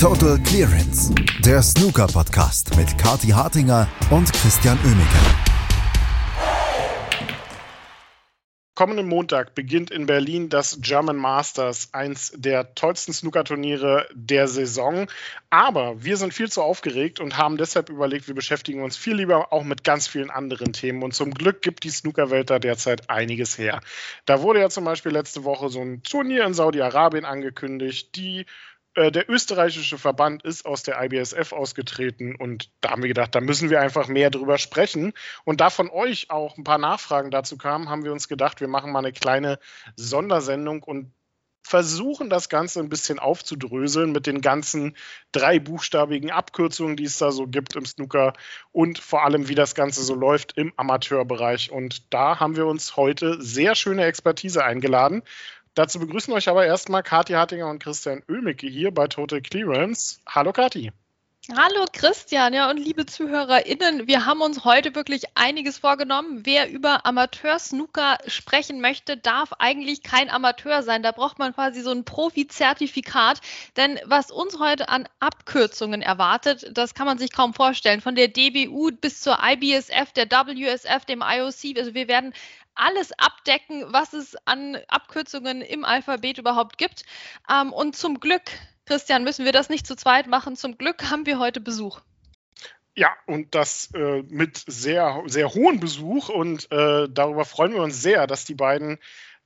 Total Clearance, der Snooker-Podcast mit Kati Hartinger und Christian Oemeke. Kommenden Montag beginnt in Berlin das German Masters, eins der tollsten Snookerturniere der Saison. Aber wir sind viel zu aufgeregt und haben deshalb überlegt, wir beschäftigen uns viel lieber auch mit ganz vielen anderen Themen. Und zum Glück gibt die Snookerwelt da derzeit einiges her. Da wurde ja zum Beispiel letzte Woche so ein Turnier in Saudi-Arabien angekündigt, die der österreichische Verband ist aus der IBSF ausgetreten und da haben wir gedacht, da müssen wir einfach mehr drüber sprechen. Und da von euch auch ein paar Nachfragen dazu kamen, haben wir uns gedacht, wir machen mal eine kleine Sondersendung und versuchen das Ganze ein bisschen aufzudröseln mit den ganzen dreibuchstabigen Abkürzungen, die es da so gibt im Snooker und vor allem, wie das Ganze so läuft im Amateurbereich. Und da haben wir uns heute sehr schöne Expertise eingeladen. Dazu begrüßen euch aber erstmal Kathi Hartinger und Christian Oemicke hier bei Total Clearance. Hallo Kathi. Hallo Christian, ja und liebe ZuhörerInnen, wir haben uns heute wirklich einiges vorgenommen. Wer über Amateur-Snooker sprechen möchte, darf eigentlich kein Amateur sein. Da braucht man quasi so ein Profi-Zertifikat. Denn was uns heute an Abkürzungen erwartet, das kann man sich kaum vorstellen. Von der DBU bis zur IBSF, der WSF, dem IOC. Also wir werden alles abdecken, was es an Abkürzungen im Alphabet überhaupt gibt. Ähm, und zum Glück, Christian, müssen wir das nicht zu zweit machen. Zum Glück haben wir heute Besuch. Ja, und das äh, mit sehr, sehr hohem Besuch. Und äh, darüber freuen wir uns sehr, dass die beiden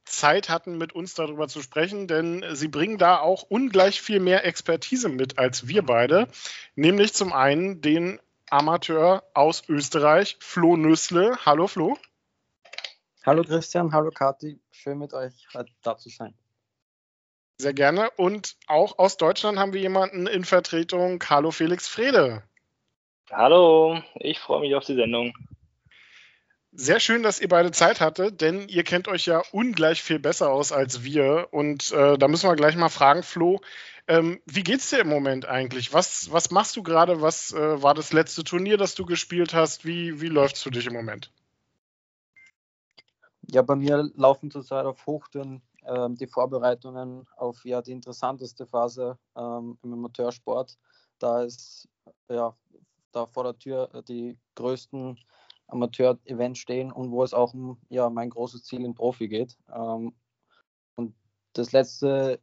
Zeit hatten, mit uns darüber zu sprechen, denn sie bringen da auch ungleich viel mehr Expertise mit als wir beide. Nämlich zum einen den Amateur aus Österreich, Flo Nüssle. Hallo Flo. Hallo Christian, hallo Kathi, schön mit euch heute da zu sein. Sehr gerne. Und auch aus Deutschland haben wir jemanden in Vertretung. Hallo Felix Frede. Hallo, ich freue mich auf die Sendung. Sehr schön, dass ihr beide Zeit hattet, denn ihr kennt euch ja ungleich viel besser aus als wir. Und äh, da müssen wir gleich mal fragen, Flo, ähm, wie geht's dir im Moment eigentlich? Was, was machst du gerade? Was äh, war das letzte Turnier, das du gespielt hast? Wie, wie läuft es für dich im Moment? Ja, bei mir laufen zurzeit auf Hochtouren ähm, die Vorbereitungen auf ja, die interessanteste Phase ähm, im Amateursport. Da ist ja da vor der Tür äh, die größten Amateur-Events stehen und wo es auch um ja, mein großes Ziel in Profi geht. Ähm, und das letzte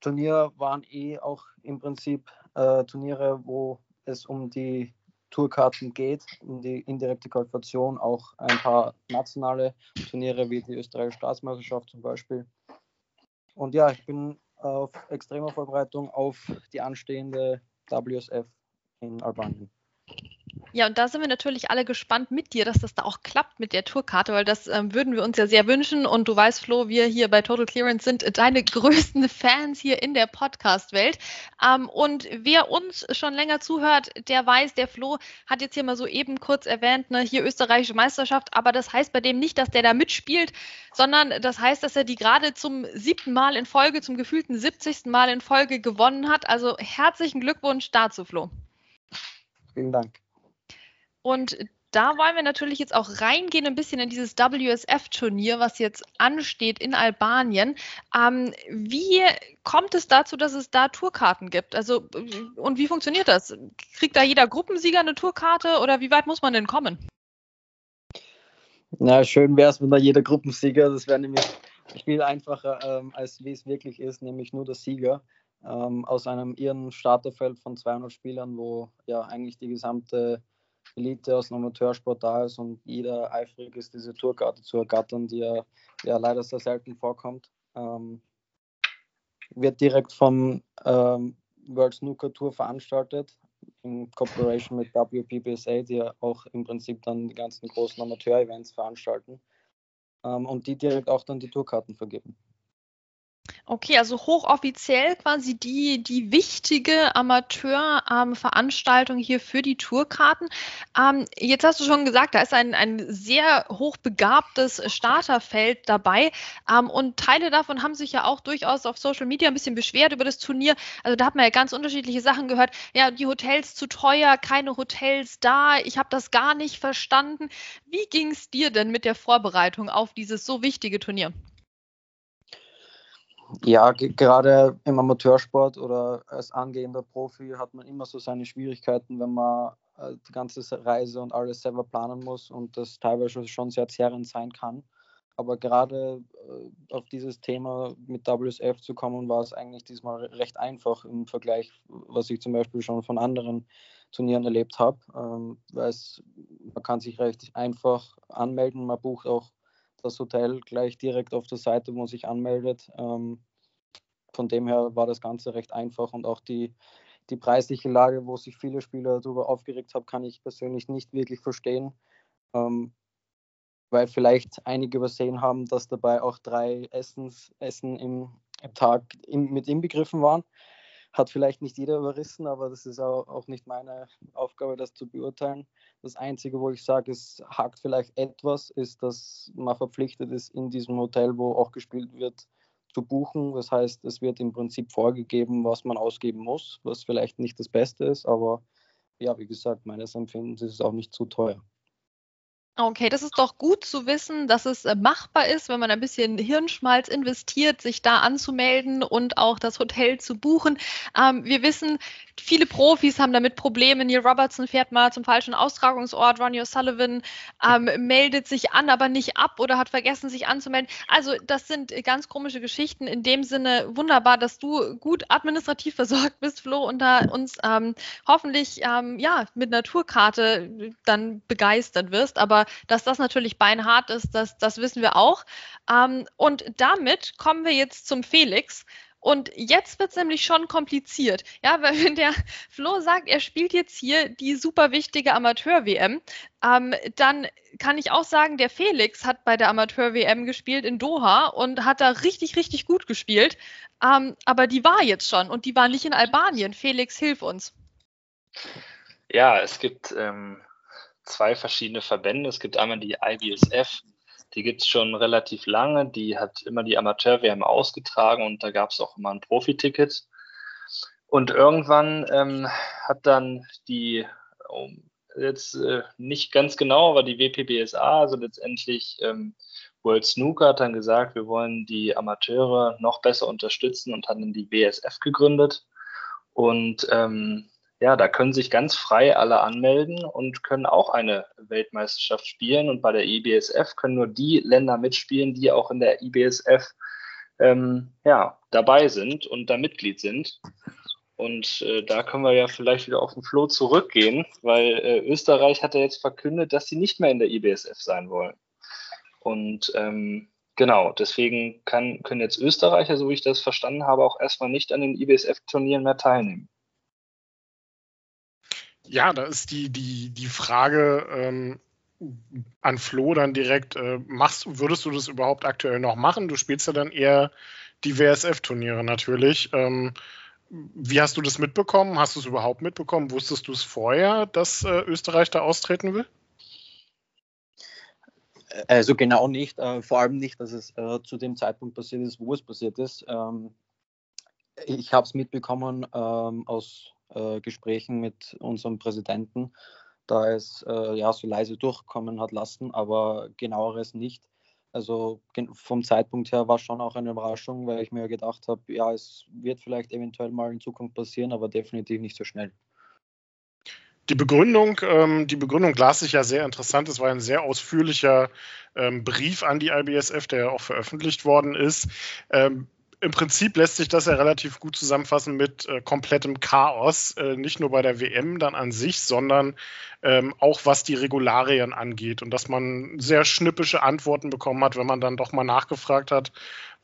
Turnier waren eh auch im Prinzip äh, Turniere, wo es um die Tourkarten geht, um die indirekte Qualifikation, auch ein paar nationale Turniere wie die österreichische Staatsmeisterschaft zum Beispiel. Und ja, ich bin auf extremer Vorbereitung auf die anstehende WSF in Albanien. Ja, und da sind wir natürlich alle gespannt mit dir, dass das da auch klappt mit der Tourkarte, weil das ähm, würden wir uns ja sehr wünschen. Und du weißt, Flo, wir hier bei Total Clearance sind deine größten Fans hier in der Podcast-Welt. Ähm, und wer uns schon länger zuhört, der weiß, der Flo hat jetzt hier mal so eben kurz erwähnt, ne, hier österreichische Meisterschaft, aber das heißt bei dem nicht, dass der da mitspielt, sondern das heißt, dass er die gerade zum siebten Mal in Folge, zum gefühlten 70. Mal in Folge gewonnen hat. Also herzlichen Glückwunsch dazu, Flo. Vielen Dank. Und da wollen wir natürlich jetzt auch reingehen, ein bisschen in dieses WSF-Turnier, was jetzt ansteht in Albanien. Ähm, wie kommt es dazu, dass es da Tourkarten gibt? Also, und wie funktioniert das? Kriegt da jeder Gruppensieger eine Tourkarte oder wie weit muss man denn kommen? Na, schön wäre es, wenn da jeder Gruppensieger, das wäre nämlich viel einfacher, ähm, als wie es wirklich ist, nämlich nur der Sieger ähm, aus einem irren Starterfeld von 200 Spielern, wo ja eigentlich die gesamte Elite aus dem Amateursport da ist und jeder eifrig ist, diese Tourkarte zu ergattern, die ja, ja leider sehr selten vorkommt. Ähm, wird direkt vom ähm, World Snooker Tour veranstaltet, in Kooperation mit WPBSA, die ja auch im Prinzip dann die ganzen großen Amateur-Events veranstalten ähm, und die direkt auch dann die Tourkarten vergeben. Okay, also hochoffiziell quasi die, die wichtige Amateurveranstaltung ähm, hier für die Tourkarten. Ähm, jetzt hast du schon gesagt, da ist ein, ein sehr hochbegabtes Starterfeld dabei. Ähm, und Teile davon haben sich ja auch durchaus auf Social Media ein bisschen beschwert über das Turnier. Also da hat man ja ganz unterschiedliche Sachen gehört. Ja, die Hotels zu teuer, keine Hotels da. Ich habe das gar nicht verstanden. Wie ging es dir denn mit der Vorbereitung auf dieses so wichtige Turnier? Ja, gerade im Amateursport oder als angehender Profi hat man immer so seine Schwierigkeiten, wenn man äh, die ganze Reise und alles selber planen muss und das teilweise schon sehr zerrend sein kann. Aber gerade äh, auf dieses Thema mit WSF zu kommen, war es eigentlich diesmal recht einfach im Vergleich, was ich zum Beispiel schon von anderen Turnieren erlebt habe. Ähm, weil man kann sich recht einfach anmelden, man bucht auch das Hotel gleich direkt auf der Seite, wo man sich anmeldet. Ähm, von dem her war das Ganze recht einfach und auch die, die preisliche Lage, wo sich viele Spieler darüber aufgeregt haben, kann ich persönlich nicht wirklich verstehen. Ähm, weil vielleicht einige übersehen haben, dass dabei auch drei Essens, Essen im, im Tag in, mit inbegriffen waren. Hat vielleicht nicht jeder überrissen, aber das ist auch, nicht meine Aufgabe, das zu beurteilen. Das Einzige, wo ich sage, es hakt vielleicht etwas, ist, dass man verpflichtet ist, in diesem Hotel, wo auch gespielt wird, zu buchen. Das heißt, es wird im Prinzip vorgegeben, was man ausgeben muss, was vielleicht nicht das Beste ist, aber ja, wie gesagt, meines Empfindens ist es auch nicht zu teuer. Okay, das ist doch gut zu wissen, dass es äh, machbar ist, wenn man ein bisschen Hirnschmalz investiert, sich da anzumelden und auch das Hotel zu buchen. Ähm, wir wissen, viele Profis haben damit Probleme. Neil Robertson fährt mal zum falschen Austragungsort. Ronnie O'Sullivan ähm, meldet sich an, aber nicht ab oder hat vergessen, sich anzumelden. Also das sind ganz komische Geschichten. In dem Sinne wunderbar, dass du gut administrativ versorgt bist, Flo, und da uns ähm, hoffentlich ähm, ja mit Naturkarte dann begeistert wirst. Aber dass das natürlich beinhart ist, das, das wissen wir auch. Ähm, und damit kommen wir jetzt zum Felix. Und jetzt wird es nämlich schon kompliziert. Ja, weil wenn der Flo sagt, er spielt jetzt hier die super wichtige Amateur-WM, ähm, dann kann ich auch sagen, der Felix hat bei der Amateur-WM gespielt in Doha und hat da richtig, richtig gut gespielt. Ähm, aber die war jetzt schon und die war nicht in Albanien. Felix, hilf uns. Ja, es gibt ähm, zwei verschiedene Verbände. Es gibt einmal die IBSF, die gibt es schon relativ lange. Die hat immer die Amateur-WM ausgetragen und da gab es auch immer ein Profiticket. Und irgendwann ähm, hat dann die, oh, jetzt äh, nicht ganz genau, aber die WPBSA, also letztendlich ähm, World Snooker, hat dann gesagt, wir wollen die Amateure noch besser unterstützen und hat dann die WSF gegründet. Und ähm, ja, da können sich ganz frei alle anmelden und können auch eine Weltmeisterschaft spielen. Und bei der IBSF können nur die Länder mitspielen, die auch in der IBSF ähm, ja, dabei sind und da Mitglied sind. Und äh, da können wir ja vielleicht wieder auf den Floh zurückgehen, weil äh, Österreich hat ja jetzt verkündet, dass sie nicht mehr in der IBSF sein wollen. Und ähm, genau, deswegen kann, können jetzt Österreicher, so wie ich das verstanden habe, auch erstmal nicht an den IBSF-Turnieren mehr teilnehmen. Ja, da ist die, die, die Frage ähm, an Flo dann direkt, äh, machst, würdest du das überhaupt aktuell noch machen? Du spielst ja dann eher die WSF-Turniere natürlich. Ähm, wie hast du das mitbekommen? Hast du es überhaupt mitbekommen? Wusstest du es vorher, dass äh, Österreich da austreten will? Also genau nicht, äh, vor allem nicht, dass es äh, zu dem Zeitpunkt passiert ist, wo es passiert ist. Ähm, ich habe es mitbekommen ähm, aus äh, Gesprächen mit unserem Präsidenten, da es äh, ja so leise durchkommen hat lassen, aber genaueres nicht. Also vom Zeitpunkt her war schon auch eine Überraschung, weil ich mir gedacht habe, ja, es wird vielleicht eventuell mal in Zukunft passieren, aber definitiv nicht so schnell. Die Begründung, ähm, die Begründung las sich ja sehr interessant. Es war ein sehr ausführlicher ähm, Brief an die IBSF, der ja auch veröffentlicht worden ist. Ähm, im Prinzip lässt sich das ja relativ gut zusammenfassen mit äh, komplettem Chaos, äh, nicht nur bei der WM dann an sich, sondern ähm, auch was die Regularien angeht. Und dass man sehr schnippische Antworten bekommen hat, wenn man dann doch mal nachgefragt hat,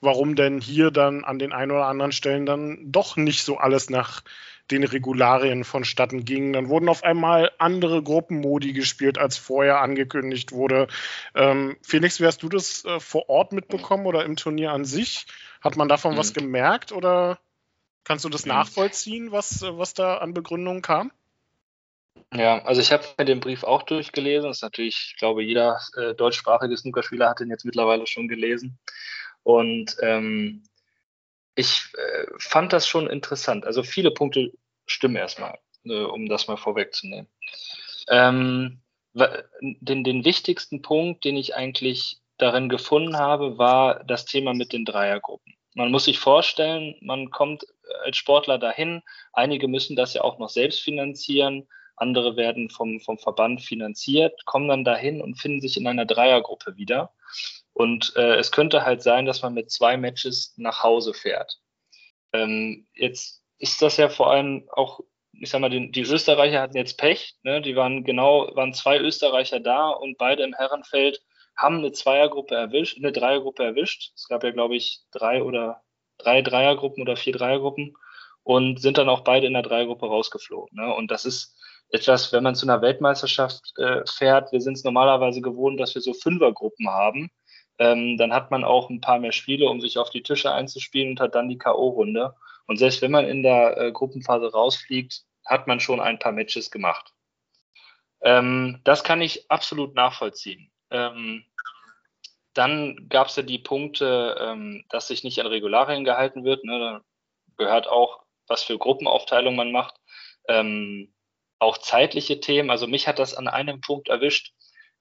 warum denn hier dann an den ein oder anderen Stellen dann doch nicht so alles nach den Regularien vonstatten ging. Dann wurden auf einmal andere Gruppenmodi gespielt, als vorher angekündigt wurde. Ähm, Felix, wie hast du das äh, vor Ort mitbekommen oder im Turnier an sich? Hat man davon mhm. was gemerkt oder kannst du das mhm. nachvollziehen, was, was da an Begründungen kam? Ja, also ich habe mir den Brief auch durchgelesen. Das ist natürlich, ich glaube, jeder äh, deutschsprachige Snookerspieler hat den jetzt mittlerweile schon gelesen. Und ähm, ich äh, fand das schon interessant. Also viele Punkte stimmen erstmal, äh, um das mal vorwegzunehmen. Ähm, den, den wichtigsten Punkt, den ich eigentlich darin gefunden habe, war das Thema mit den Dreiergruppen. man muss sich vorstellen, man kommt als Sportler dahin. Einige müssen das ja auch noch selbst finanzieren. Andere werden vom, vom Verband finanziert, kommen dann dahin und finden sich in einer Dreiergruppe wieder. Und äh, es könnte halt sein, dass man mit zwei Matches nach Hause fährt. Ähm, jetzt ist das ja vor allem auch, ich sag mal, die, die Österreicher hatten jetzt Pech. Ne? Die waren genau, waren zwei Österreicher da und beide im Herrenfeld haben eine Zweiergruppe erwischt, eine Dreiergruppe erwischt. Es gab ja, glaube ich, drei oder drei Dreiergruppen oder vier Dreiergruppen und sind dann auch beide in der Dreiergruppe rausgeflogen. Ne? Und das ist etwas, wenn man zu einer Weltmeisterschaft äh, fährt, wir sind es normalerweise gewohnt, dass wir so Fünfergruppen haben. Ähm, dann hat man auch ein paar mehr Spiele, um sich auf die Tische einzuspielen und hat dann die K.O.-Runde. Und selbst wenn man in der äh, Gruppenphase rausfliegt, hat man schon ein paar Matches gemacht. Ähm, das kann ich absolut nachvollziehen. Ähm, dann gab es ja die Punkte, ähm, dass sich nicht an Regularien gehalten wird. Ne? Da gehört auch, was für Gruppenaufteilung man macht. Ähm, auch zeitliche Themen. Also mich hat das an einem Punkt erwischt.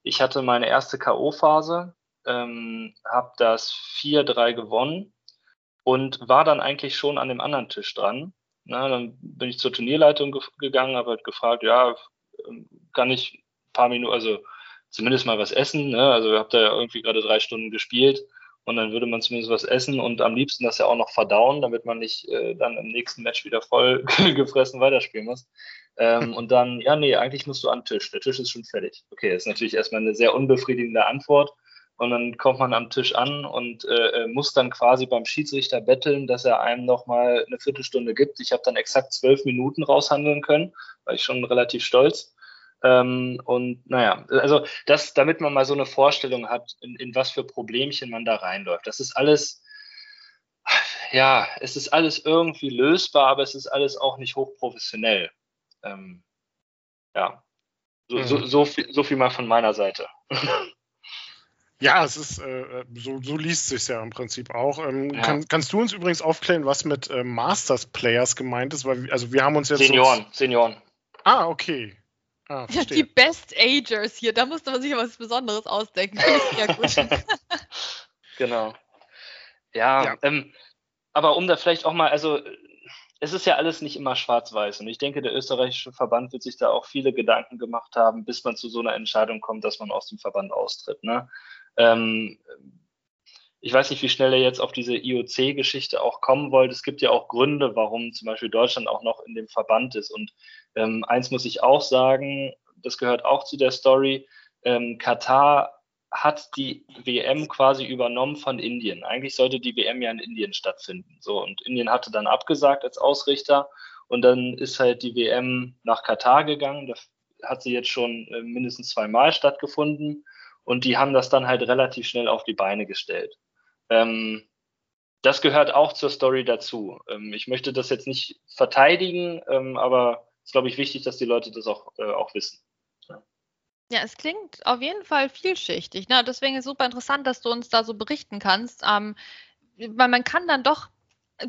Ich hatte meine erste K.O.-Phase, ähm, habe das 4-3 gewonnen und war dann eigentlich schon an dem anderen Tisch dran. Na, dann bin ich zur Turnierleitung ge gegangen, habe halt gefragt, ja, ähm, kann ich ein paar Minuten, also zumindest mal was essen. Ne? Also ihr habt da ja irgendwie gerade drei Stunden gespielt und dann würde man zumindest was essen und am liebsten das ja auch noch verdauen, damit man nicht äh, dann im nächsten Match wieder voll gefressen weiterspielen muss. Ähm, und dann, ja, nee, eigentlich musst du an den Tisch. Der Tisch ist schon fertig. Okay, das ist natürlich erstmal eine sehr unbefriedigende Antwort. Und dann kommt man am Tisch an und äh, äh muss dann quasi beim Schiedsrichter betteln, dass er einem nochmal eine Viertelstunde gibt. Ich habe dann exakt zwölf Minuten raushandeln können, war ich schon relativ stolz. Ähm, und naja, also das, damit man mal so eine Vorstellung hat, in, in was für Problemchen man da reinläuft. Das ist alles, ja, es ist alles irgendwie lösbar, aber es ist alles auch nicht hochprofessionell. Ähm, ja, so, mhm. so, so, viel, so viel mal von meiner Seite. Ja, es ist äh, so, so liest sich ja im Prinzip auch. Ähm, ja. kann, kannst du uns übrigens aufklären, was mit äh, Masters Players gemeint ist? Weil also wir haben uns jetzt Senioren, so Senioren. Ah, okay. Ah, ja, die Best Agers hier, da musste man sich was Besonderes ausdenken. Ja, gut. genau. Ja, ja. Ähm, aber um da vielleicht auch mal, also es ist ja alles nicht immer schwarz-weiß und ich denke, der österreichische Verband wird sich da auch viele Gedanken gemacht haben, bis man zu so einer Entscheidung kommt, dass man aus dem Verband austritt. Ne? Ähm, ich weiß nicht, wie schnell er jetzt auf diese IOC-Geschichte auch kommen wollte. Es gibt ja auch Gründe, warum zum Beispiel Deutschland auch noch in dem Verband ist. Und ähm, eins muss ich auch sagen, das gehört auch zu der Story. Ähm, Katar hat die WM quasi übernommen von Indien. Eigentlich sollte die WM ja in Indien stattfinden. So, und Indien hatte dann abgesagt als Ausrichter. Und dann ist halt die WM nach Katar gegangen. Da hat sie jetzt schon äh, mindestens zweimal stattgefunden. Und die haben das dann halt relativ schnell auf die Beine gestellt. Ähm, das gehört auch zur Story dazu. Ähm, ich möchte das jetzt nicht verteidigen, ähm, aber es ist, glaube ich, wichtig, dass die Leute das auch, äh, auch wissen. Ja. es klingt auf jeden Fall vielschichtig. Ne? Deswegen ist es super interessant, dass du uns da so berichten kannst. Ähm, weil man kann dann doch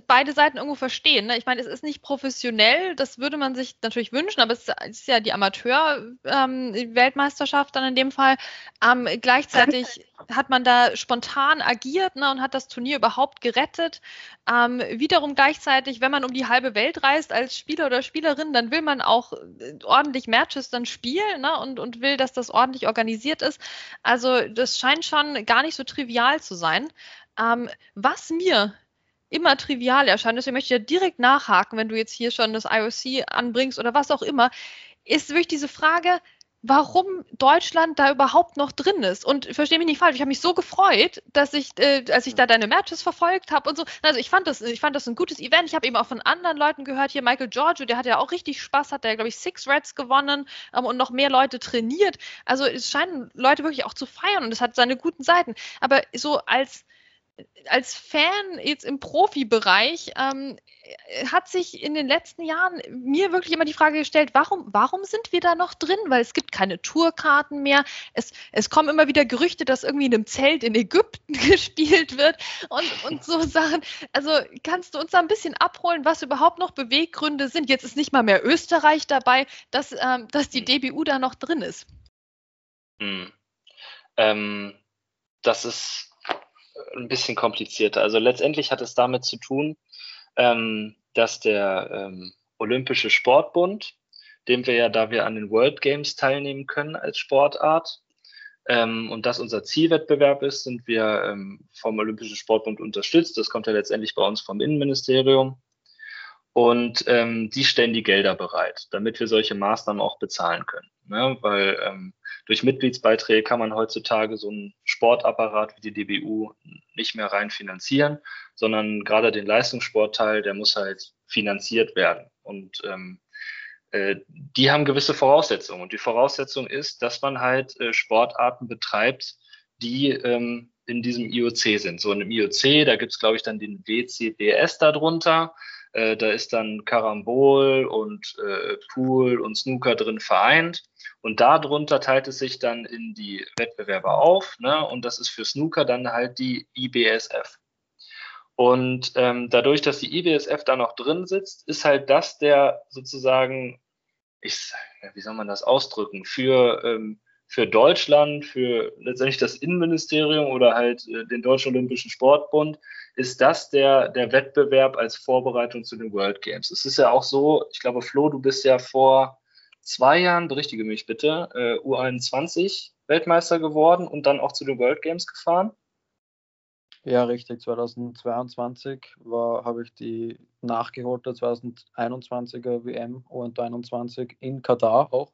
beide Seiten irgendwo verstehen. Ne? Ich meine, es ist nicht professionell, das würde man sich natürlich wünschen, aber es ist ja die Amateur-Weltmeisterschaft ähm, dann in dem Fall. Ähm, gleichzeitig hat man da spontan agiert ne, und hat das Turnier überhaupt gerettet. Ähm, wiederum gleichzeitig, wenn man um die halbe Welt reist als Spieler oder Spielerin, dann will man auch äh, ordentlich Matches dann spielen ne, und, und will, dass das ordentlich organisiert ist. Also das scheint schon gar nicht so trivial zu sein. Ähm, was mir immer trivial erscheint, deswegen möchte ich ja direkt nachhaken, wenn du jetzt hier schon das IOC anbringst oder was auch immer, ist wirklich diese Frage, warum Deutschland da überhaupt noch drin ist. Und verstehe mich nicht falsch, ich habe mich so gefreut, dass ich, äh, als ich da deine Matches verfolgt habe und so. Also ich fand das, ich fand das ein gutes Event. Ich habe eben auch von anderen Leuten gehört, hier Michael Giorgio, der hat ja auch richtig Spaß, hat der, glaube ich, Six Reds gewonnen ähm, und noch mehr Leute trainiert. Also es scheinen Leute wirklich auch zu feiern und es hat seine guten Seiten. Aber so als als Fan jetzt im Profibereich ähm, hat sich in den letzten Jahren mir wirklich immer die Frage gestellt, warum, warum sind wir da noch drin? Weil es gibt keine Tourkarten mehr. Es, es kommen immer wieder Gerüchte, dass irgendwie in einem Zelt in Ägypten gespielt wird und, und so Sachen. Also kannst du uns da ein bisschen abholen, was überhaupt noch Beweggründe sind? Jetzt ist nicht mal mehr Österreich dabei, dass, ähm, dass die DBU da noch drin ist. Hm. Ähm, das ist ein bisschen komplizierter. Also letztendlich hat es damit zu tun, ähm, dass der ähm, Olympische Sportbund, dem wir ja, da wir an den World Games teilnehmen können als Sportart, ähm, und das unser Zielwettbewerb ist, sind wir ähm, vom Olympischen Sportbund unterstützt. Das kommt ja letztendlich bei uns vom Innenministerium. Und ähm, die stellen die Gelder bereit, damit wir solche Maßnahmen auch bezahlen können. Ne? Weil ähm, durch Mitgliedsbeiträge kann man heutzutage so einen Sportapparat wie die DBU nicht mehr rein finanzieren, sondern gerade den Leistungssportteil, der muss halt finanziert werden. Und ähm, äh, die haben gewisse Voraussetzungen. Und die Voraussetzung ist, dass man halt äh, Sportarten betreibt, die ähm, in diesem IOC sind. So in einem IOC, da gibt es, glaube ich, dann den WCDS darunter. Äh, da ist dann Karambol und äh, Pool und Snooker drin vereint. Und darunter teilt es sich dann in die Wettbewerbe auf. Ne? Und das ist für Snooker dann halt die IBSF. Und ähm, dadurch, dass die IBSF da noch drin sitzt, ist halt das der sozusagen, ich, wie soll man das ausdrücken, für, ähm, für Deutschland, für letztendlich das Innenministerium oder halt äh, den Deutschen Olympischen Sportbund, ist das der, der Wettbewerb als Vorbereitung zu den World Games. Es ist ja auch so, ich glaube, Flo, du bist ja vor zwei Jahren, berichtige mich bitte, äh, U21 Weltmeister geworden und dann auch zu den World Games gefahren. Ja, richtig. 2022 habe ich die nachgeholte 2021er WM U21 in Katar auch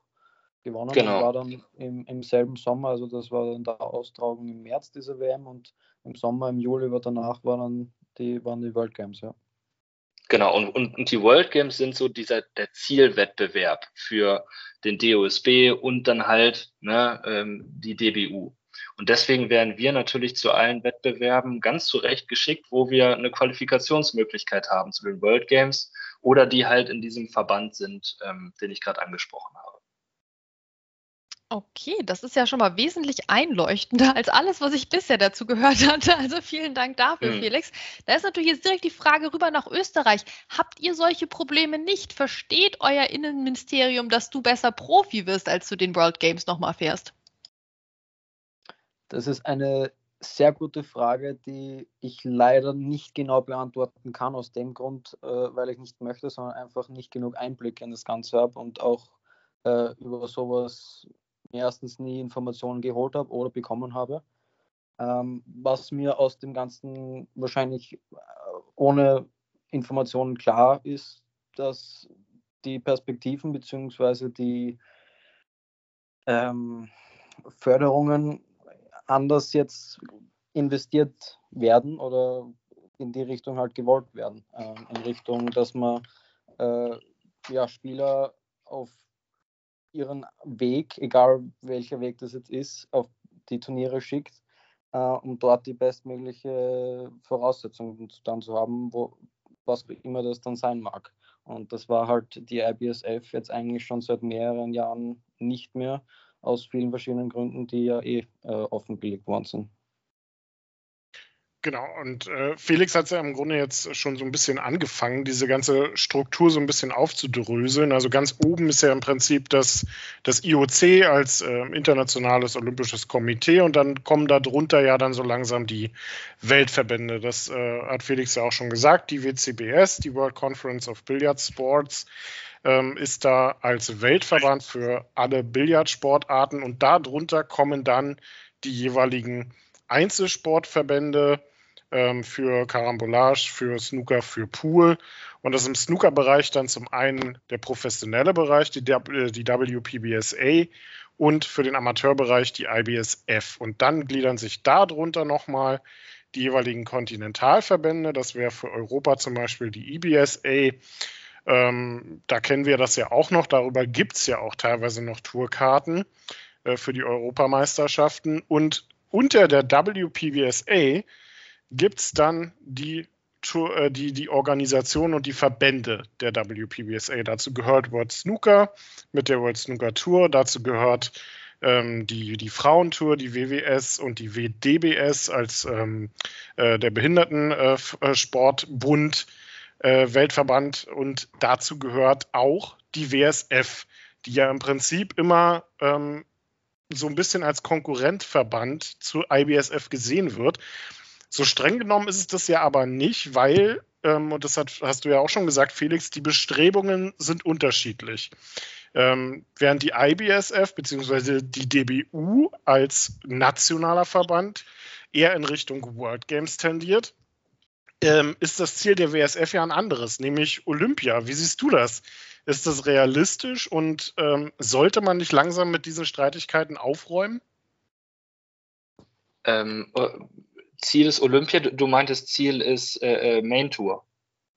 gewonnen. Genau. war dann im, im selben Sommer, also das war dann der Austragung im März dieser WM und im Sommer, im Juli war danach war dann die, waren die World Games, ja. Genau, und, und, und die World Games sind so dieser der Zielwettbewerb für den DOSB und dann halt ne, ähm, die DBU. Und deswegen werden wir natürlich zu allen Wettbewerben ganz zurecht geschickt, wo wir eine Qualifikationsmöglichkeit haben zu den World Games oder die halt in diesem Verband sind, ähm, den ich gerade angesprochen habe. Okay, das ist ja schon mal wesentlich einleuchtender als alles, was ich bisher dazu gehört hatte. Also vielen Dank dafür, mhm. Felix. Da ist natürlich jetzt direkt die Frage rüber nach Österreich. Habt ihr solche Probleme nicht? Versteht euer Innenministerium, dass du besser Profi wirst, als du den World Games nochmal fährst? Das ist eine sehr gute Frage, die ich leider nicht genau beantworten kann, aus dem Grund, äh, weil ich nicht möchte, sondern einfach nicht genug Einblick in das Ganze habe und auch äh, über sowas erstens nie Informationen geholt habe oder bekommen habe. Ähm, was mir aus dem Ganzen wahrscheinlich äh, ohne Informationen klar ist, dass die Perspektiven bzw. die ähm, Förderungen anders jetzt investiert werden oder in die Richtung halt gewollt werden. Ähm, in Richtung, dass man äh, ja, Spieler auf ihren Weg, egal welcher Weg das jetzt ist, auf die Turniere schickt, äh, um dort die bestmögliche Voraussetzungen dann zu haben, wo, was immer das dann sein mag. Und das war halt die IBSF jetzt eigentlich schon seit mehreren Jahren nicht mehr, aus vielen verschiedenen Gründen, die ja eh äh, offengelegt worden sind. Genau, und äh, Felix hat es ja im Grunde jetzt schon so ein bisschen angefangen, diese ganze Struktur so ein bisschen aufzudröseln. Also ganz oben ist ja im Prinzip das, das IOC als äh, internationales olympisches Komitee und dann kommen da drunter ja dann so langsam die Weltverbände. Das äh, hat Felix ja auch schon gesagt, die WCBS, die World Conference of Billiard Sports, ähm, ist da als Weltverband für alle Billardsportarten und darunter kommen dann die jeweiligen Einzelsportverbände ähm, für Karambolage, für Snooker, für Pool. Und das ist im Snooker-Bereich dann zum einen der professionelle Bereich, die, äh, die WPBSA und für den Amateurbereich die IBSF. Und dann gliedern sich darunter nochmal die jeweiligen Kontinentalverbände. Das wäre für Europa zum Beispiel die EBSA. Ähm, da kennen wir das ja auch noch. Darüber gibt es ja auch teilweise noch Tourkarten äh, für die Europameisterschaften. Und unter der WPBSA gibt es dann die, äh, die, die Organisation und die Verbände der WPBSA. Dazu gehört World Snooker mit der World Snooker Tour, dazu gehört ähm, die, die Frauentour, die WWS und die WDBS als ähm, äh, der Behindertensportbund. Äh, äh, Weltverband und dazu gehört auch die WSF, die ja im Prinzip immer ähm, so ein bisschen als Konkurrentverband zu IBSF gesehen wird. So streng genommen ist es das ja aber nicht, weil, ähm, und das hat, hast du ja auch schon gesagt, Felix, die Bestrebungen sind unterschiedlich. Ähm, während die IBSF bzw. die DBU als nationaler Verband eher in Richtung World Games tendiert, ähm, ist das Ziel der WSF ja ein anderes, nämlich Olympia. Wie siehst du das? Ist das realistisch und ähm, sollte man nicht langsam mit diesen Streitigkeiten aufräumen? Ähm, äh, Ziel ist Olympia, du meintest Ziel ist äh, äh, Main Tour.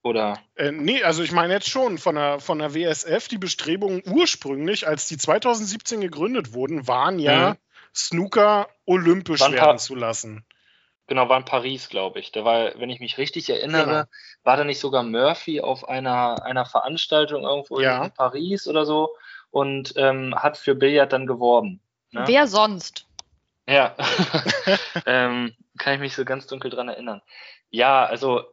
Oder? Äh, nee, also ich meine jetzt schon von der, von der WSF, die Bestrebungen ursprünglich, als die 2017 gegründet wurden, waren ja, mhm. Snooker olympisch werden zu lassen. Genau, war in Paris, glaube ich. Da war, wenn ich mich richtig erinnere, genau. war da nicht sogar Murphy auf einer, einer Veranstaltung irgendwo ja. in Paris oder so und ähm, hat für Billard dann geworben. Ne? Wer sonst? Ja, ähm, kann ich mich so ganz dunkel dran erinnern. Ja, also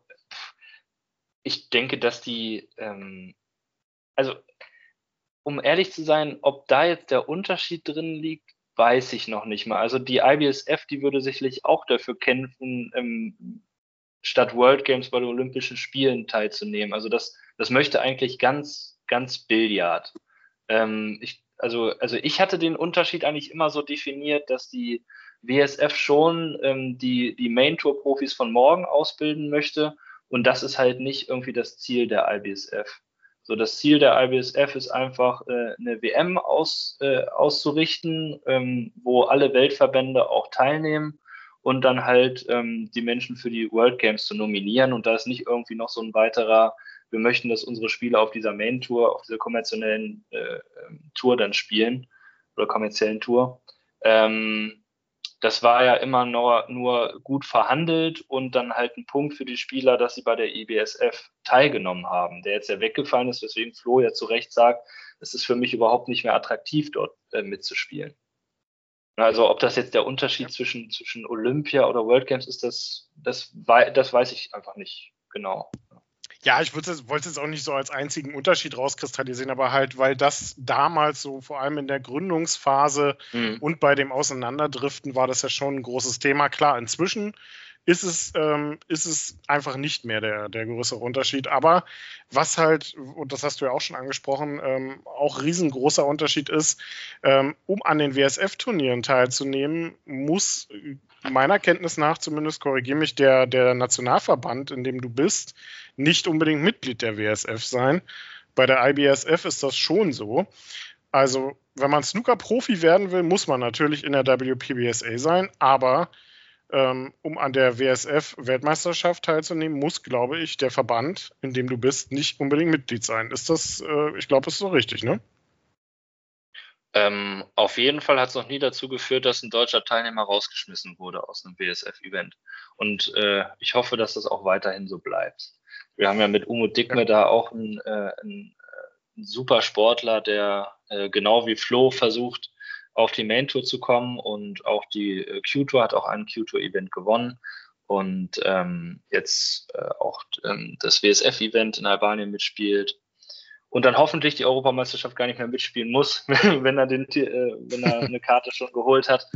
ich denke, dass die, ähm, also um ehrlich zu sein, ob da jetzt der Unterschied drin liegt, weiß ich noch nicht mal. Also die IBSF, die würde sicherlich auch dafür kämpfen, ähm, statt World Games bei den Olympischen Spielen teilzunehmen. Also das, das möchte eigentlich ganz, ganz Billard. Ähm, ich, also, also ich hatte den Unterschied eigentlich immer so definiert, dass die WSF schon ähm, die, die Main Tour Profis von morgen ausbilden möchte. Und das ist halt nicht irgendwie das Ziel der IBSF. So, das Ziel der IBSF ist einfach, äh, eine WM aus, äh, auszurichten, ähm, wo alle Weltverbände auch teilnehmen und dann halt ähm, die Menschen für die World Games zu nominieren. Und da ist nicht irgendwie noch so ein weiterer, wir möchten, dass unsere Spieler auf dieser Main Tour, auf dieser kommerziellen äh, ähm, Tour dann spielen oder kommerziellen Tour. Ähm, das war ja immer nur, nur gut verhandelt und dann halt ein Punkt für die Spieler, dass sie bei der IBSF teilgenommen haben, der jetzt ja weggefallen ist, weswegen Flo ja zu Recht sagt, es ist für mich überhaupt nicht mehr attraktiv, dort äh, mitzuspielen. Also ob das jetzt der Unterschied zwischen, zwischen Olympia oder World Games ist, das, das, das weiß ich einfach nicht genau. Ja, ich wollte es jetzt auch nicht so als einzigen Unterschied rauskristallisieren, aber halt, weil das damals so vor allem in der Gründungsphase mhm. und bei dem Auseinanderdriften war das ja schon ein großes Thema. Klar, inzwischen ist es, ähm, ist es einfach nicht mehr der, der größere Unterschied. Aber was halt, und das hast du ja auch schon angesprochen, ähm, auch riesengroßer Unterschied ist, ähm, um an den WSF-Turnieren teilzunehmen, muss meiner Kenntnis nach zumindest, korrigiere mich, der, der Nationalverband, in dem du bist, nicht unbedingt Mitglied der WSF sein. Bei der IBSF ist das schon so. Also, wenn man Snooker-Profi werden will, muss man natürlich in der WPBSA sein, aber um an der WSF-Weltmeisterschaft teilzunehmen, muss, glaube ich, der Verband, in dem du bist, nicht unbedingt Mitglied sein. Ist das, äh, ich glaube, das ist so richtig, ne? Ähm, auf jeden Fall hat es noch nie dazu geführt, dass ein deutscher Teilnehmer rausgeschmissen wurde aus einem WSF-Event. Und äh, ich hoffe, dass das auch weiterhin so bleibt. Wir haben ja mit Umo Dickme ja. da auch einen, äh, einen, einen super Sportler, der äh, genau wie Flo versucht, auf die Main Tour zu kommen und auch die äh, Q-Tour hat auch ein Q-Tour-Event gewonnen und ähm, jetzt äh, auch ähm, das WSF-Event in Albanien mitspielt und dann hoffentlich die Europameisterschaft gar nicht mehr mitspielen muss, wenn er, den, äh, wenn er eine Karte schon geholt hat.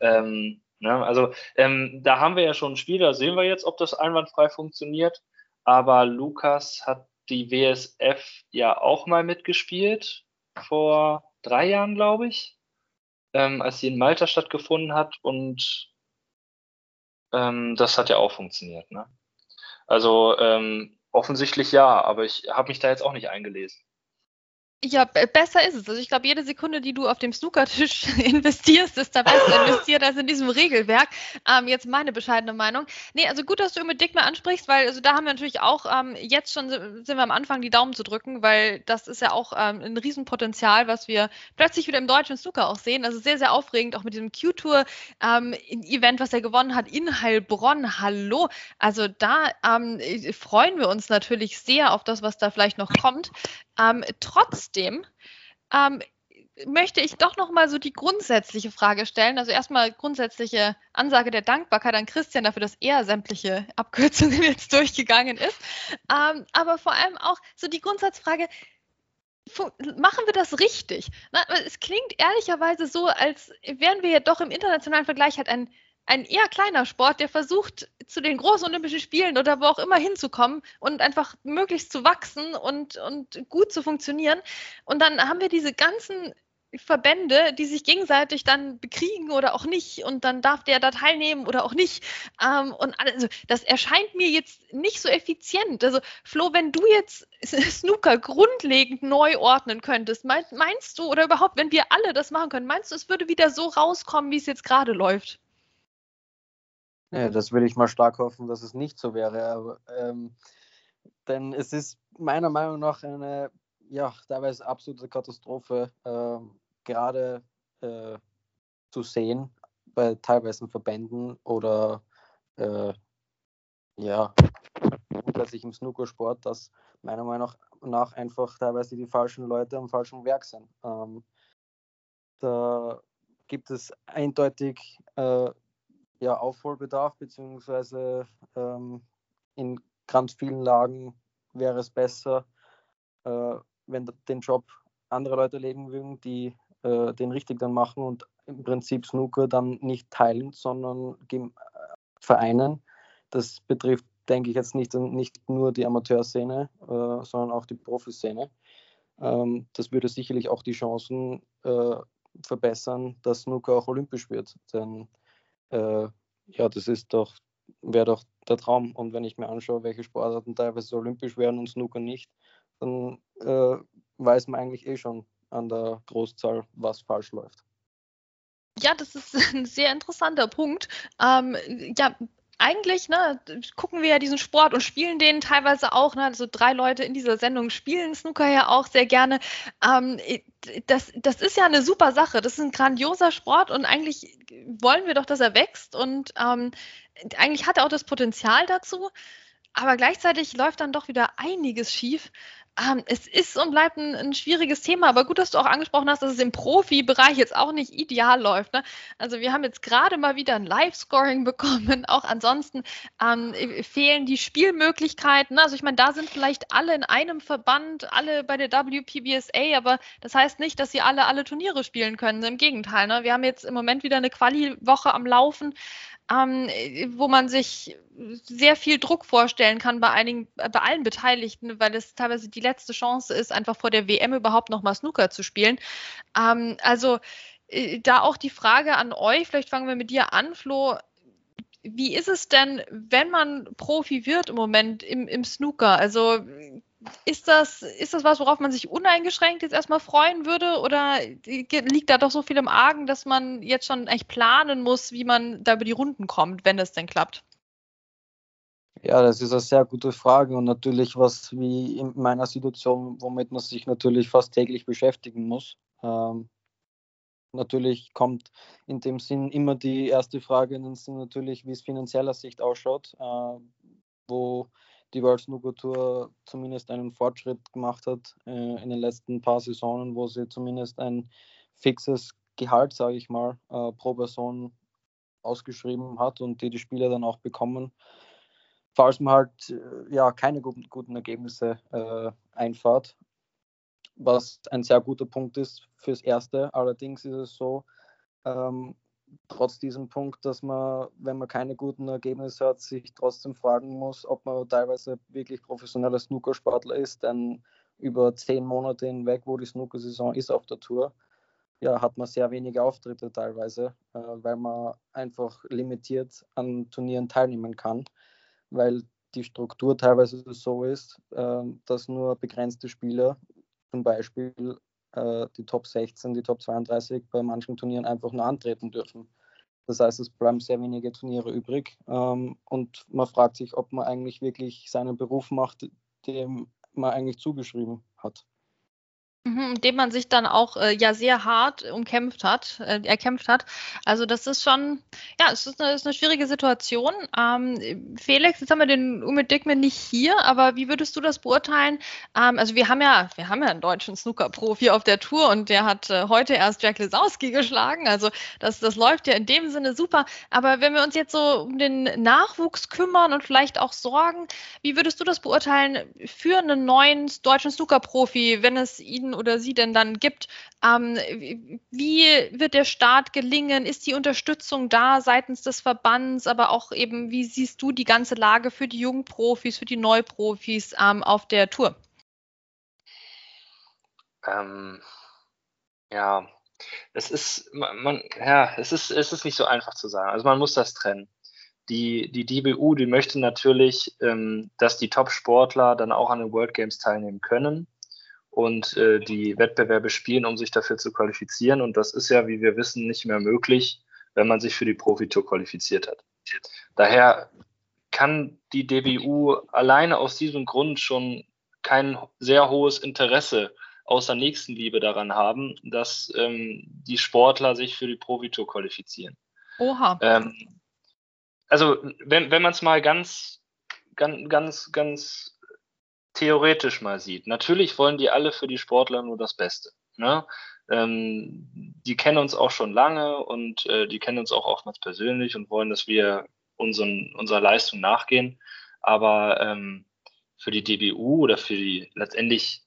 Ähm, ne? Also ähm, da haben wir ja schon ein Spiel, da sehen wir jetzt, ob das einwandfrei funktioniert. Aber Lukas hat die WSF ja auch mal mitgespielt, vor drei Jahren, glaube ich ähm, als sie in Malta stattgefunden hat und ähm, das hat ja auch funktioniert. Ne? Also ähm, offensichtlich ja, aber ich habe mich da jetzt auch nicht eingelesen. Ja, besser ist es. Also ich glaube, jede Sekunde, die du auf dem Snookertisch investierst, ist da besser investiert als in diesem Regelwerk. Ähm, jetzt meine bescheidene Meinung. Nee, also gut, dass du immer Dick mal ansprichst, weil also da haben wir natürlich auch ähm, jetzt schon sind wir am Anfang die Daumen zu drücken, weil das ist ja auch ähm, ein Riesenpotenzial, was wir plötzlich wieder im deutschen Snooker auch sehen. Also sehr, sehr aufregend, auch mit diesem Q-Tour-Event, ähm, was er gewonnen hat in Heilbronn. Hallo. Also da ähm, freuen wir uns natürlich sehr auf das, was da vielleicht noch kommt. Ähm, trotzdem ähm, möchte ich doch noch mal so die grundsätzliche Frage stellen. Also erstmal grundsätzliche Ansage der Dankbarkeit an Christian dafür, dass er sämtliche Abkürzungen jetzt durchgegangen ist. Ähm, aber vor allem auch so die Grundsatzfrage, machen wir das richtig? Na, es klingt ehrlicherweise so, als wären wir ja doch im internationalen Vergleich halt ein ein eher kleiner Sport, der versucht, zu den großen Olympischen Spielen oder wo auch immer hinzukommen und einfach möglichst zu wachsen und, und gut zu funktionieren. Und dann haben wir diese ganzen Verbände, die sich gegenseitig dann bekriegen oder auch nicht und dann darf der da teilnehmen oder auch nicht. Ähm, und also, das erscheint mir jetzt nicht so effizient. Also Flo, wenn du jetzt Snooker grundlegend neu ordnen könntest, meinst, meinst du oder überhaupt, wenn wir alle das machen können, meinst du, es würde wieder so rauskommen, wie es jetzt gerade läuft? Ja, das würde ich mal stark hoffen, dass es nicht so wäre. Aber, ähm, denn es ist meiner Meinung nach eine ja, teilweise absolute Katastrophe, äh, gerade äh, zu sehen bei teilweise Verbänden oder äh, ja, grundsätzlich im Snookersport, dass meiner Meinung nach einfach teilweise die falschen Leute am falschen Werk sind. Ähm, da gibt es eindeutig äh, ja, Aufholbedarf, beziehungsweise ähm, in ganz vielen Lagen wäre es besser, äh, wenn den Job andere Leute legen würden, die äh, den richtig dann machen und im Prinzip Snooker dann nicht teilen, sondern äh, vereinen. Das betrifft, denke ich, jetzt nicht, nicht nur die Amateurszene, äh, sondern auch die Profiszene. Ähm, das würde sicherlich auch die Chancen äh, verbessern, dass Snooker auch olympisch wird. Denn äh, ja, das ist doch, wäre doch der Traum. Und wenn ich mir anschaue, welche Sportarten teilweise olympisch werden und Snooker nicht, dann äh, weiß man eigentlich eh schon an der Großzahl, was falsch läuft. Ja, das ist ein sehr interessanter Punkt. Ähm, ja, eigentlich ne, gucken wir ja diesen Sport und spielen den teilweise auch. Ne, also drei Leute in dieser Sendung spielen Snooker ja auch sehr gerne. Ähm, das, das ist ja eine super Sache. Das ist ein grandioser Sport und eigentlich wollen wir doch, dass er wächst. Und ähm, eigentlich hat er auch das Potenzial dazu. Aber gleichzeitig läuft dann doch wieder einiges schief. Ähm, es ist und bleibt ein, ein, schwieriges Thema, aber gut, dass du auch angesprochen hast, dass es im Profibereich jetzt auch nicht ideal läuft. Ne? Also wir haben jetzt gerade mal wieder ein Live-Scoring bekommen. Auch ansonsten ähm, fehlen die Spielmöglichkeiten. Also ich meine, da sind vielleicht alle in einem Verband, alle bei der WPBSA, aber das heißt nicht, dass sie alle alle Turniere spielen können. Im Gegenteil. Ne? Wir haben jetzt im Moment wieder eine Quali-Woche am Laufen ähm, wo man sich sehr viel Druck vorstellen kann bei einigen, bei allen Beteiligten, weil es teilweise die letzte Chance ist, einfach vor der WM überhaupt noch mal Snooker zu spielen. Ähm, also äh, da auch die Frage an euch, vielleicht fangen wir mit dir an, Flo. Wie ist es denn, wenn man Profi wird im Moment im, im Snooker? Also ist das, ist das was, worauf man sich uneingeschränkt jetzt erstmal freuen würde? Oder liegt da doch so viel im Argen, dass man jetzt schon echt planen muss, wie man da über die Runden kommt, wenn es denn klappt? Ja, das ist eine sehr gute Frage und natürlich was wie in meiner Situation, womit man sich natürlich fast täglich beschäftigen muss. Ähm, natürlich kommt in dem Sinn immer die erste Frage in den Sinn natürlich, wie es finanzieller Sicht ausschaut, äh, wo die World Snooker Tour zumindest einen Fortschritt gemacht hat äh, in den letzten paar Saisonen, wo sie zumindest ein fixes Gehalt, sage ich mal, äh, pro Person ausgeschrieben hat und die die Spieler dann auch bekommen, falls man halt äh, ja keine guten, guten Ergebnisse äh, einfahrt, was ein sehr guter Punkt ist fürs Erste. Allerdings ist es so, ähm, trotz diesem Punkt, dass man, wenn man keine guten Ergebnisse hat, sich trotzdem fragen muss, ob man teilweise wirklich professioneller Snookersportler ist, denn über zehn Monate hinweg, wo die Snooker-Saison ist auf der Tour, ja, hat man sehr wenige Auftritte teilweise, äh, weil man einfach limitiert an Turnieren teilnehmen kann, weil die Struktur teilweise so ist, äh, dass nur begrenzte Spieler, zum Beispiel äh, die Top 16, die Top 32 bei manchen Turnieren einfach nur antreten dürfen. Das heißt, es bleiben sehr wenige Turniere übrig ähm, und man fragt sich, ob man eigentlich wirklich seinen Beruf macht, dem man eigentlich zugeschrieben hat. Mhm, dem man sich dann auch äh, ja sehr hart umkämpft hat, äh, erkämpft hat. Also das ist schon, ja, es ist eine, ist eine schwierige Situation. Ähm, Felix, jetzt haben wir den Umid Dickman nicht hier, aber wie würdest du das beurteilen? Ähm, also wir haben ja, wir haben ja einen deutschen Snooker-Profi auf der Tour und der hat äh, heute erst Jack Lesowski geschlagen. Also das, das läuft ja in dem Sinne super. Aber wenn wir uns jetzt so um den Nachwuchs kümmern und vielleicht auch sorgen, wie würdest du das beurteilen für einen neuen deutschen Snooker-Profi, wenn es ihn oder sie denn dann gibt. Ähm, wie wird der Start gelingen? Ist die Unterstützung da seitens des Verbands? Aber auch eben, wie siehst du die ganze Lage für die jungen Profis, für die Neuprofis ähm, auf der Tour? Ähm, ja, es ist, man, ja, es ist, es ist nicht so einfach zu sagen. Also man muss das trennen. Die, die DBU, die möchte natürlich, ähm, dass die Top-Sportler dann auch an den World Games teilnehmen können und äh, die Wettbewerbe spielen, um sich dafür zu qualifizieren. Und das ist ja, wie wir wissen, nicht mehr möglich, wenn man sich für die Profitour qualifiziert hat. Daher kann die DBU alleine aus diesem Grund schon kein sehr hohes Interesse außer Nächstenliebe daran haben, dass ähm, die Sportler sich für die Profitour qualifizieren. Oha. Ähm, also wenn, wenn man es mal ganz, ganz, ganz, ganz theoretisch mal sieht, natürlich wollen die alle für die Sportler nur das Beste. Ne? Ähm, die kennen uns auch schon lange und äh, die kennen uns auch oftmals persönlich und wollen, dass wir unseren, unserer Leistung nachgehen. Aber ähm, für die DBU oder für die letztendlich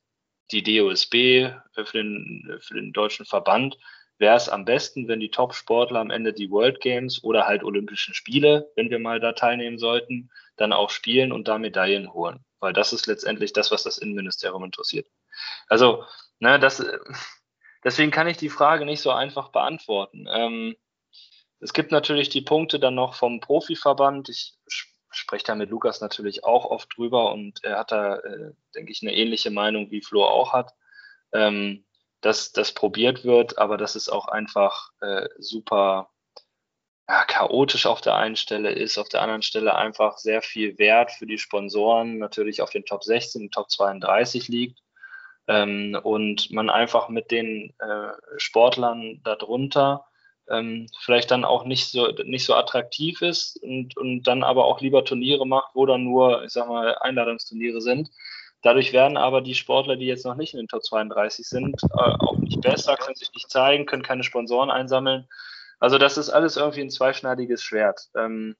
die DOSB, äh, für den, für den deutschen Verband, wäre es am besten, wenn die Top-Sportler am Ende die World Games oder halt Olympischen Spiele, wenn wir mal da teilnehmen sollten, dann auch spielen und da Medaillen holen. Weil das ist letztendlich das, was das Innenministerium interessiert. Also, ne, das, deswegen kann ich die Frage nicht so einfach beantworten. Ähm, es gibt natürlich die Punkte dann noch vom Profiverband. Ich spreche da mit Lukas natürlich auch oft drüber und er hat da, äh, denke ich, eine ähnliche Meinung, wie Flo auch hat. Ähm, dass das probiert wird, aber dass es auch einfach äh, super ja, chaotisch auf der einen Stelle ist, auf der anderen Stelle einfach sehr viel Wert für die Sponsoren natürlich auf den Top 16 und Top 32 liegt. Ähm, und man einfach mit den äh, Sportlern darunter ähm, vielleicht dann auch nicht so, nicht so attraktiv ist und, und dann aber auch lieber Turniere macht, wo dann nur, ich sag mal, Einladungsturniere sind Dadurch werden aber die Sportler, die jetzt noch nicht in den Top 32 sind, äh, auch nicht besser, können sich nicht zeigen, können keine Sponsoren einsammeln. Also das ist alles irgendwie ein zweischneidiges Schwert. Ähm,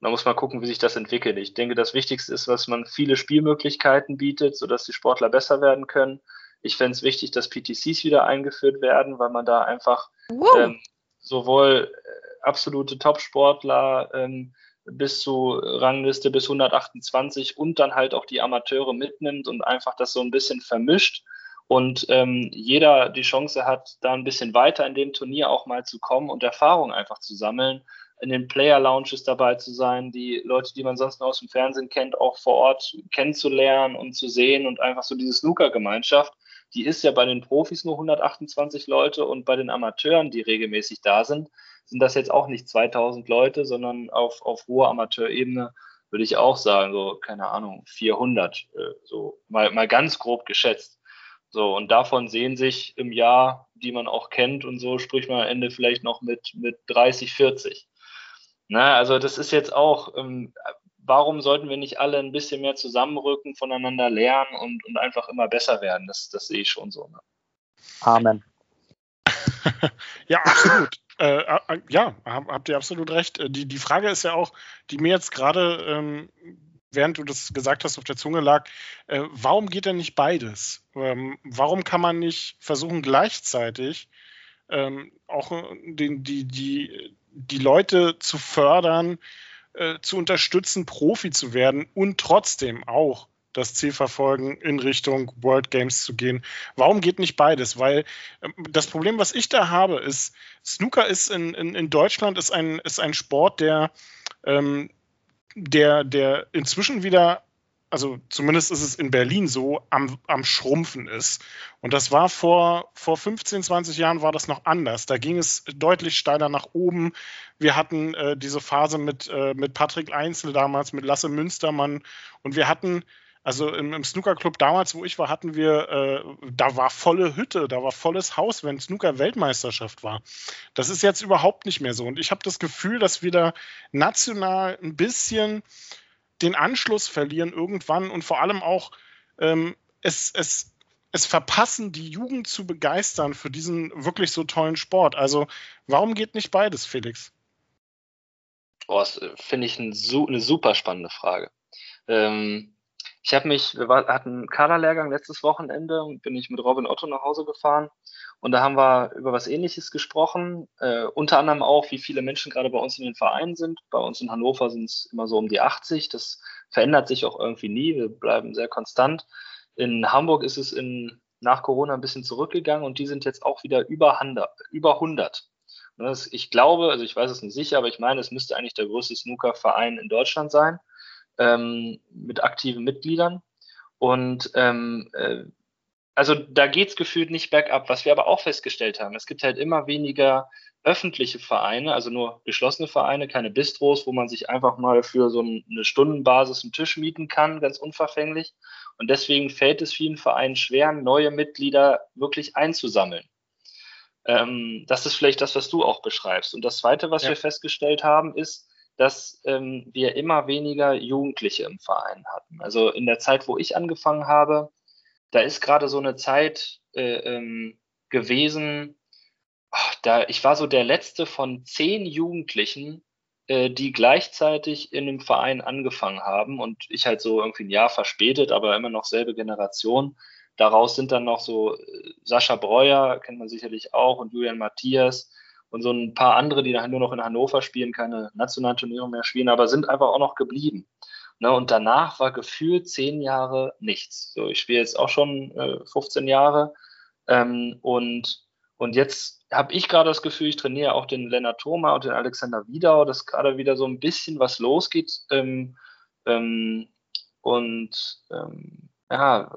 da muss man gucken, wie sich das entwickelt. Ich denke, das Wichtigste ist, dass man viele Spielmöglichkeiten bietet, sodass die Sportler besser werden können. Ich fände es wichtig, dass PTCs wieder eingeführt werden, weil man da einfach ähm, sowohl äh, absolute Top-Sportler ähm, bis zu Rangliste bis 128 und dann halt auch die Amateure mitnimmt und einfach das so ein bisschen vermischt. Und ähm, jeder die Chance hat, da ein bisschen weiter in dem Turnier auch mal zu kommen und Erfahrung einfach zu sammeln, in den Player Lounges dabei zu sein, die Leute, die man sonst nur aus dem Fernsehen kennt, auch vor Ort kennenzulernen und zu sehen und einfach so diese Snooker-Gemeinschaft, die ist ja bei den Profis nur 128 Leute und bei den Amateuren, die regelmäßig da sind, sind das jetzt auch nicht 2000 Leute, sondern auf, auf hoher Amateurebene würde ich auch sagen, so, keine Ahnung, 400, äh, so mal, mal ganz grob geschätzt. So, und davon sehen sich im Jahr, die man auch kennt und so, spricht man am Ende vielleicht noch mit, mit 30, 40. Na, also das ist jetzt auch, ähm, warum sollten wir nicht alle ein bisschen mehr zusammenrücken, voneinander lernen und, und einfach immer besser werden? Das, das sehe ich schon so. Ne? Amen. ja, absolut. Äh, äh, ja, habt ihr absolut recht. Äh, die, die Frage ist ja auch, die mir jetzt gerade, ähm, während du das gesagt hast, auf der Zunge lag, äh, warum geht denn nicht beides? Ähm, warum kann man nicht versuchen, gleichzeitig ähm, auch äh, den, die, die, die Leute zu fördern, äh, zu unterstützen, Profi zu werden und trotzdem auch das Ziel verfolgen, in Richtung World Games zu gehen. Warum geht nicht beides? Weil ähm, das Problem, was ich da habe, ist, Snooker ist in, in, in Deutschland ist ein, ist ein Sport, der, ähm, der, der inzwischen wieder also zumindest ist es in Berlin so, am, am Schrumpfen ist. Und das war vor, vor 15, 20 Jahren war das noch anders. Da ging es deutlich steiler nach oben. Wir hatten äh, diese Phase mit, äh, mit Patrick Einzel damals, mit Lasse Münstermann und wir hatten also im, im Snookerclub damals, wo ich war, hatten wir, äh, da war volle Hütte, da war volles Haus, wenn Snooker-Weltmeisterschaft war. Das ist jetzt überhaupt nicht mehr so. Und ich habe das Gefühl, dass wir da national ein bisschen den Anschluss verlieren irgendwann und vor allem auch ähm, es, es, es verpassen, die Jugend zu begeistern für diesen wirklich so tollen Sport. Also warum geht nicht beides, Felix? Oh, das äh, finde ich ein, eine super spannende Frage. Ähm, ich habe mich, wir hatten einen Kaderlehrgang letztes Wochenende und bin ich mit Robin Otto nach Hause gefahren. Und da haben wir über was Ähnliches gesprochen. Äh, unter anderem auch, wie viele Menschen gerade bei uns in den Vereinen sind. Bei uns in Hannover sind es immer so um die 80. Das verändert sich auch irgendwie nie. Wir bleiben sehr konstant. In Hamburg ist es in, nach Corona ein bisschen zurückgegangen und die sind jetzt auch wieder über 100. Über 100. Das, ich glaube, also ich weiß es nicht sicher, aber ich meine, es müsste eigentlich der größte Snooker-Verein in Deutschland sein ähm, mit aktiven Mitgliedern. Und ähm, äh, also da geht es gefühlt nicht bergab. Was wir aber auch festgestellt haben, es gibt halt immer weniger öffentliche Vereine, also nur geschlossene Vereine, keine Bistros, wo man sich einfach mal für so eine Stundenbasis einen Tisch mieten kann, ganz unverfänglich. Und deswegen fällt es vielen Vereinen schwer, neue Mitglieder wirklich einzusammeln. Ähm, das ist vielleicht das, was du auch beschreibst. Und das Zweite, was ja. wir festgestellt haben, ist, dass ähm, wir immer weniger Jugendliche im Verein hatten. Also in der Zeit, wo ich angefangen habe, da ist gerade so eine Zeit äh, ähm, gewesen, ach, da ich war so der letzte von zehn Jugendlichen, äh, die gleichzeitig in dem Verein angefangen haben und ich halt so irgendwie ein Jahr verspätet, aber immer noch selbe Generation. Daraus sind dann noch so äh, Sascha Breuer, kennt man sicherlich auch, und Julian Matthias, und so ein paar andere, die dann nur noch in Hannover spielen, keine nationalen Turniere mehr spielen, aber sind einfach auch noch geblieben. Ne, und danach war gefühlt zehn Jahre nichts. So, ich spiele jetzt auch schon äh, 15 Jahre ähm, und, und jetzt habe ich gerade das Gefühl, ich trainiere auch den Lennart Thoma und den Alexander Wiedau, dass gerade wieder so ein bisschen was losgeht. Ähm, ähm, und ähm, ja,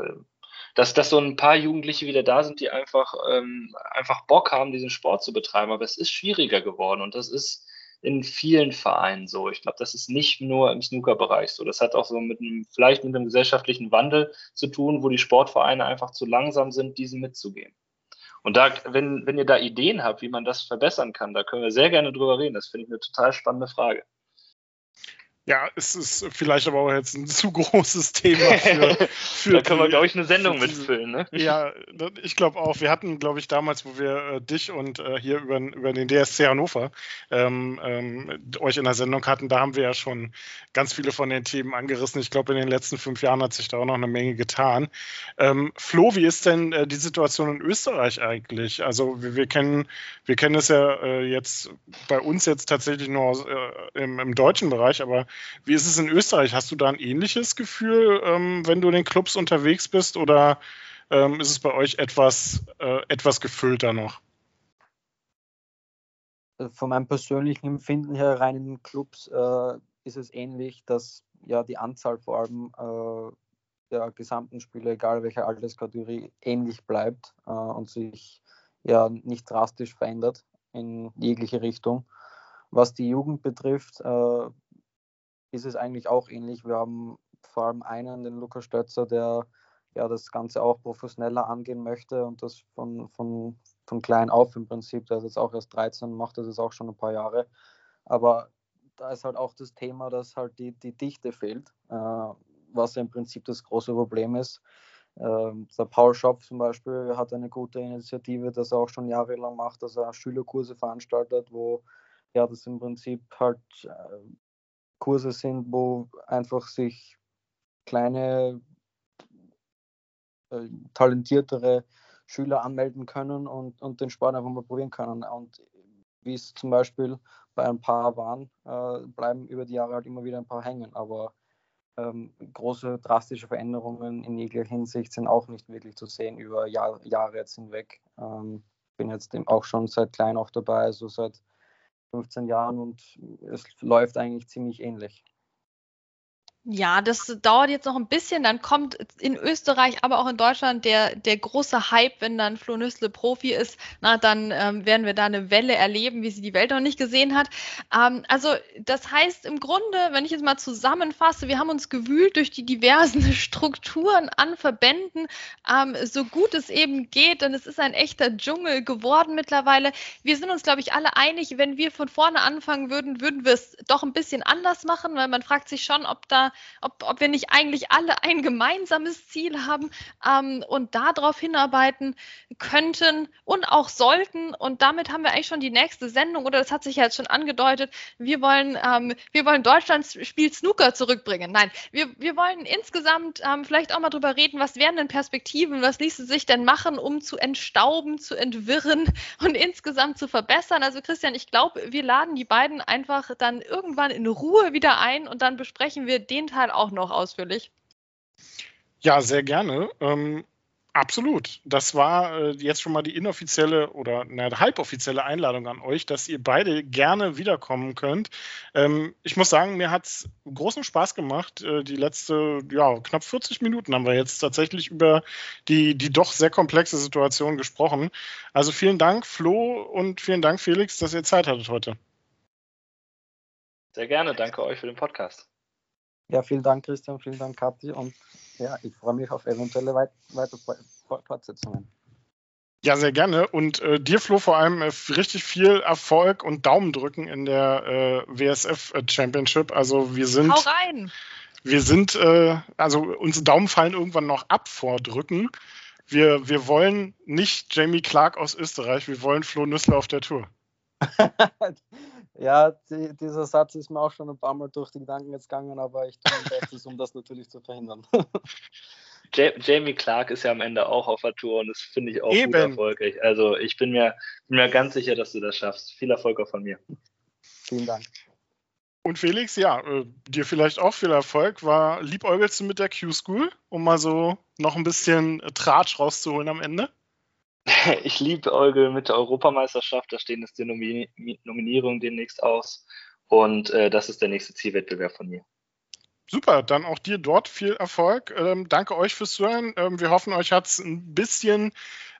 dass, dass so ein paar Jugendliche wieder da sind, die einfach, ähm, einfach Bock haben, diesen Sport zu betreiben. Aber es ist schwieriger geworden und das ist in vielen Vereinen so. Ich glaube, das ist nicht nur im Snooker-Bereich so. Das hat auch so mit einem, vielleicht mit einem gesellschaftlichen Wandel zu tun, wo die Sportvereine einfach zu langsam sind, diesen mitzugehen. Und da, wenn, wenn ihr da Ideen habt, wie man das verbessern kann, da können wir sehr gerne drüber reden. Das finde ich eine total spannende Frage. Ja, es ist vielleicht aber auch jetzt ein zu großes Thema für. für da können wir, glaube ich, eine Sendung mitfüllen, ne? Ja, ich glaube auch. Wir hatten, glaube ich, damals, wo wir äh, dich und äh, hier über, über den DSC Hannover ähm, ähm, euch in der Sendung hatten, da haben wir ja schon ganz viele von den Themen angerissen. Ich glaube, in den letzten fünf Jahren hat sich da auch noch eine Menge getan. Ähm, Flo, wie ist denn äh, die Situation in Österreich eigentlich? Also wir, wir kennen, wir kennen es ja äh, jetzt bei uns jetzt tatsächlich nur aus, äh, im, im deutschen Bereich, aber wie ist es in Österreich? Hast du da ein ähnliches Gefühl, ähm, wenn du in den Clubs unterwegs bist, oder ähm, ist es bei euch etwas, äh, etwas gefüllter noch? Äh, von meinem persönlichen Empfinden her rein in den Clubs äh, ist es ähnlich, dass ja die Anzahl vor allem äh, der gesamten Spieler, egal welche Alterskategorie, ähnlich bleibt äh, und sich ja nicht drastisch verändert in jegliche Richtung. Was die Jugend betrifft, äh, ist es eigentlich auch ähnlich. Wir haben vor allem einen, den Lukas Stötzer, der ja das Ganze auch professioneller angehen möchte und das von, von, von klein auf im Prinzip. Der ist jetzt auch erst 13, macht das jetzt auch schon ein paar Jahre. Aber da ist halt auch das Thema, dass halt die, die Dichte fehlt, äh, was im Prinzip das große Problem ist. Äh, der Paul Schopf zum Beispiel hat eine gute Initiative, das er auch schon jahrelang macht, dass er Schülerkurse veranstaltet, wo ja das im Prinzip halt äh, Kurse sind, wo einfach sich kleine, äh, talentiertere Schüler anmelden können und, und den Sport einfach mal probieren können. Und wie es zum Beispiel bei ein paar waren, äh, bleiben über die Jahre halt immer wieder ein paar hängen. Aber ähm, große drastische Veränderungen in jeglicher Hinsicht sind auch nicht wirklich zu sehen über Jahr, Jahre jetzt hinweg. Ähm, bin jetzt auch schon seit klein auch dabei, also seit 15 Jahren und es läuft eigentlich ziemlich ähnlich. Ja, das dauert jetzt noch ein bisschen. Dann kommt in Österreich, aber auch in Deutschland der, der große Hype, wenn dann Flo Nüssle Profi ist. Na, dann ähm, werden wir da eine Welle erleben, wie sie die Welt noch nicht gesehen hat. Ähm, also, das heißt im Grunde, wenn ich jetzt mal zusammenfasse, wir haben uns gewühlt durch die diversen Strukturen an Verbänden, ähm, so gut es eben geht. Denn es ist ein echter Dschungel geworden mittlerweile. Wir sind uns, glaube ich, alle einig, wenn wir von vorne anfangen würden, würden wir es doch ein bisschen anders machen, weil man fragt sich schon, ob da ob, ob wir nicht eigentlich alle ein gemeinsames Ziel haben ähm, und darauf hinarbeiten könnten und auch sollten. Und damit haben wir eigentlich schon die nächste Sendung, oder das hat sich ja jetzt schon angedeutet, wir wollen, ähm, wir wollen Deutschlands Spiel Snooker zurückbringen. Nein, wir, wir wollen insgesamt ähm, vielleicht auch mal drüber reden, was wären denn Perspektiven, was ließe sich denn machen, um zu entstauben, zu entwirren und insgesamt zu verbessern. Also Christian, ich glaube, wir laden die beiden einfach dann irgendwann in Ruhe wieder ein und dann besprechen wir den Teil auch noch ausführlich. Ja, sehr gerne. Ähm, Absolut. Das war äh, jetzt schon mal die inoffizielle oder eine halboffizielle Einladung an euch, dass ihr beide gerne wiederkommen könnt. Ähm, ich muss sagen, mir hat es großen Spaß gemacht. Äh, die letzte, ja, knapp 40 Minuten haben wir jetzt tatsächlich über die, die doch sehr komplexe Situation gesprochen. Also vielen Dank, Flo, und vielen Dank, Felix, dass ihr Zeit hattet heute. Sehr gerne. Danke euch für den Podcast. Ja, vielen Dank, Christian. Vielen Dank, Kathi. Und ja, ich freue mich auf eventuelle weit weitere Fortsetzungen. Ja, sehr gerne. Und äh, dir, Flo, vor allem äh, richtig viel Erfolg und Daumen drücken in der äh, WSF äh, Championship. Also wir sind. Hau rein! Wir sind, äh, also unsere Daumen fallen irgendwann noch ab vor Drücken. Wir, wir wollen nicht Jamie Clark aus Österreich, wir wollen Flo Nüssler auf der Tour. Ja, die, dieser Satz ist mir auch schon ein paar Mal durch die Gedanken jetzt gegangen, aber ich tue mein Bestes, um das natürlich zu verhindern. Jamie Clark ist ja am Ende auch auf der Tour und das finde ich auch Eben. gut erfolgreich. Also ich bin mir, bin mir ganz sicher, dass du das schaffst. Viel Erfolg auch von mir. Vielen Dank. Und Felix, ja, äh, dir vielleicht auch viel Erfolg. War liebäugelst du mit der Q-School, um mal so noch ein bisschen Tratsch rauszuholen am Ende? ich liebe Eugel mit der Europameisterschaft. Da stehen jetzt die Nomin Nominierungen demnächst aus. Und äh, das ist der nächste Zielwettbewerb von mir. Super, dann auch dir dort viel Erfolg. Ähm, danke euch fürs Zuhören. Ähm, wir hoffen, euch hat es ein bisschen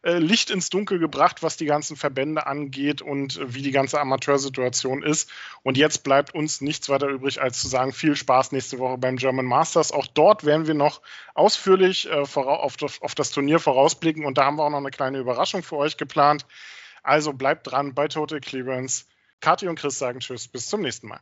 äh, Licht ins Dunkel gebracht, was die ganzen Verbände angeht und äh, wie die ganze Amateursituation ist. Und jetzt bleibt uns nichts weiter übrig, als zu sagen, viel Spaß nächste Woche beim German Masters. Auch dort werden wir noch ausführlich äh, auf, das, auf das Turnier vorausblicken und da haben wir auch noch eine kleine Überraschung für euch geplant. Also bleibt dran bei Total Clearance. Kathi und Chris sagen Tschüss, bis zum nächsten Mal.